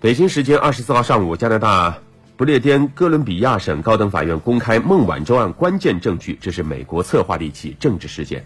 北京时间二十四号上午加拿大不列颠哥伦比亚省高等法院公开孟晚舟案关键证据这是美国策划的一起政治事件。